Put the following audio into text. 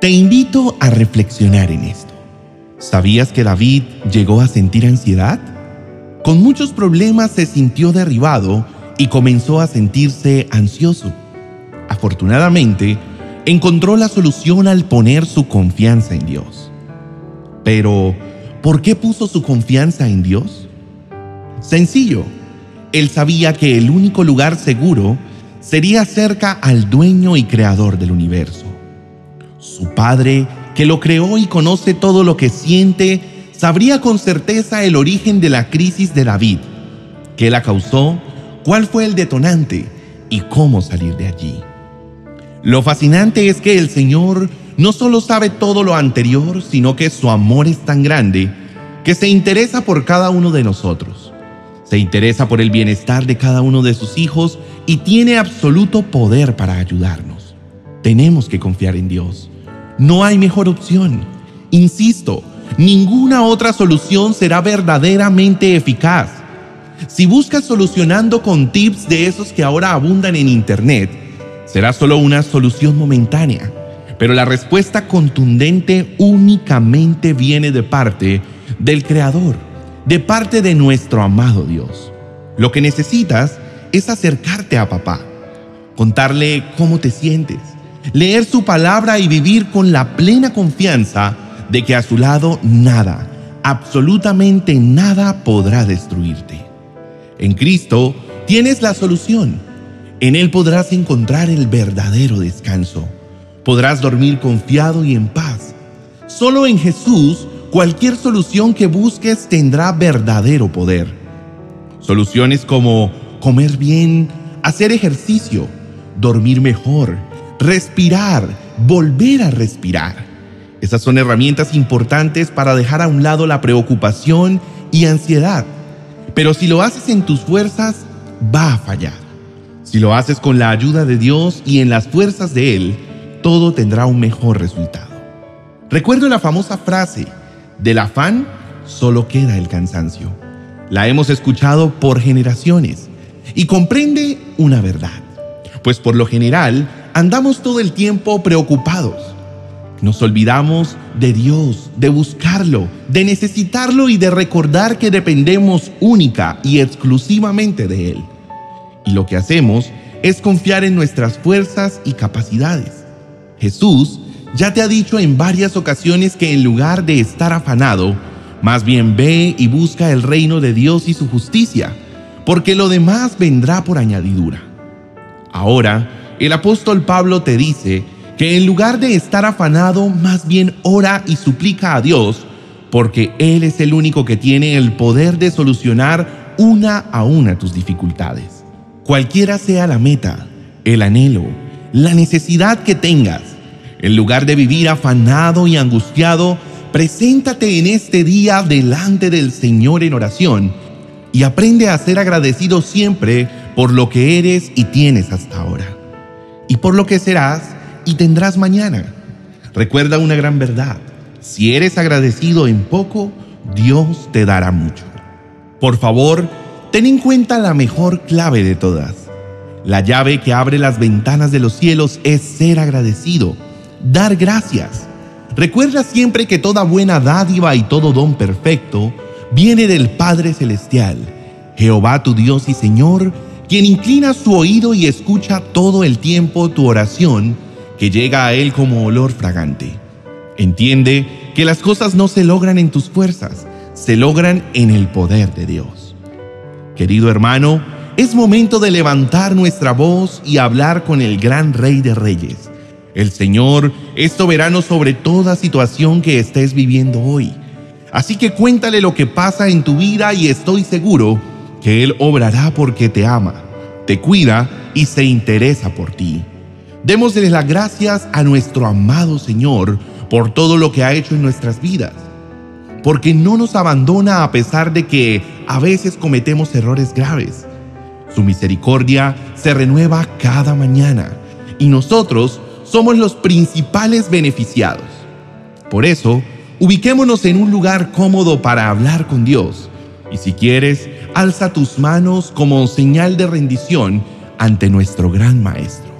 Te invito a reflexionar en esto. ¿Sabías que David llegó a sentir ansiedad? Con muchos problemas se sintió derribado y comenzó a sentirse ansioso. Afortunadamente, encontró la solución al poner su confianza en Dios. Pero, ¿por qué puso su confianza en Dios? Sencillo, él sabía que el único lugar seguro sería cerca al dueño y creador del universo. Su padre, que lo creó y conoce todo lo que siente, sabría con certeza el origen de la crisis de David, qué la causó, cuál fue el detonante y cómo salir de allí. Lo fascinante es que el Señor no solo sabe todo lo anterior, sino que su amor es tan grande que se interesa por cada uno de nosotros. Se interesa por el bienestar de cada uno de sus hijos y tiene absoluto poder para ayudarnos. Tenemos que confiar en Dios. No hay mejor opción. Insisto, ninguna otra solución será verdaderamente eficaz. Si buscas solucionando con tips de esos que ahora abundan en Internet, será solo una solución momentánea. Pero la respuesta contundente únicamente viene de parte del Creador, de parte de nuestro amado Dios. Lo que necesitas es acercarte a papá, contarle cómo te sientes, leer su palabra y vivir con la plena confianza de que a su lado nada, absolutamente nada podrá destruirte. En Cristo tienes la solución. En Él podrás encontrar el verdadero descanso. Podrás dormir confiado y en paz. Solo en Jesús cualquier solución que busques tendrá verdadero poder. Soluciones como comer bien, hacer ejercicio, dormir mejor, respirar, volver a respirar. Esas son herramientas importantes para dejar a un lado la preocupación y ansiedad. Pero si lo haces en tus fuerzas, va a fallar. Si lo haces con la ayuda de Dios y en las fuerzas de Él, todo tendrá un mejor resultado. Recuerdo la famosa frase, del afán solo queda el cansancio. La hemos escuchado por generaciones y comprende una verdad, pues por lo general andamos todo el tiempo preocupados. Nos olvidamos de Dios, de buscarlo, de necesitarlo y de recordar que dependemos única y exclusivamente de Él. Y lo que hacemos es confiar en nuestras fuerzas y capacidades. Jesús ya te ha dicho en varias ocasiones que en lugar de estar afanado, más bien ve y busca el reino de Dios y su justicia, porque lo demás vendrá por añadidura. Ahora, el apóstol Pablo te dice que en lugar de estar afanado, más bien ora y suplica a Dios, porque Él es el único que tiene el poder de solucionar una a una tus dificultades. Cualquiera sea la meta, el anhelo, la necesidad que tengas, en lugar de vivir afanado y angustiado, preséntate en este día delante del Señor en oración y aprende a ser agradecido siempre por lo que eres y tienes hasta ahora y por lo que serás y tendrás mañana. Recuerda una gran verdad. Si eres agradecido en poco, Dios te dará mucho. Por favor, ten en cuenta la mejor clave de todas. La llave que abre las ventanas de los cielos es ser agradecido, dar gracias. Recuerda siempre que toda buena dádiva y todo don perfecto viene del Padre Celestial, Jehová tu Dios y Señor, quien inclina su oído y escucha todo el tiempo tu oración que llega a Él como olor fragante. Entiende que las cosas no se logran en tus fuerzas, se logran en el poder de Dios. Querido hermano, es momento de levantar nuestra voz y hablar con el gran Rey de Reyes. El Señor es soberano sobre toda situación que estés viviendo hoy. Así que cuéntale lo que pasa en tu vida y estoy seguro que Él obrará porque te ama, te cuida y se interesa por ti. Démosle las gracias a nuestro amado Señor por todo lo que ha hecho en nuestras vidas, porque no nos abandona a pesar de que a veces cometemos errores graves. Su misericordia se renueva cada mañana y nosotros somos los principales beneficiados. Por eso, ubiquémonos en un lugar cómodo para hablar con Dios y si quieres, alza tus manos como señal de rendición ante nuestro gran Maestro.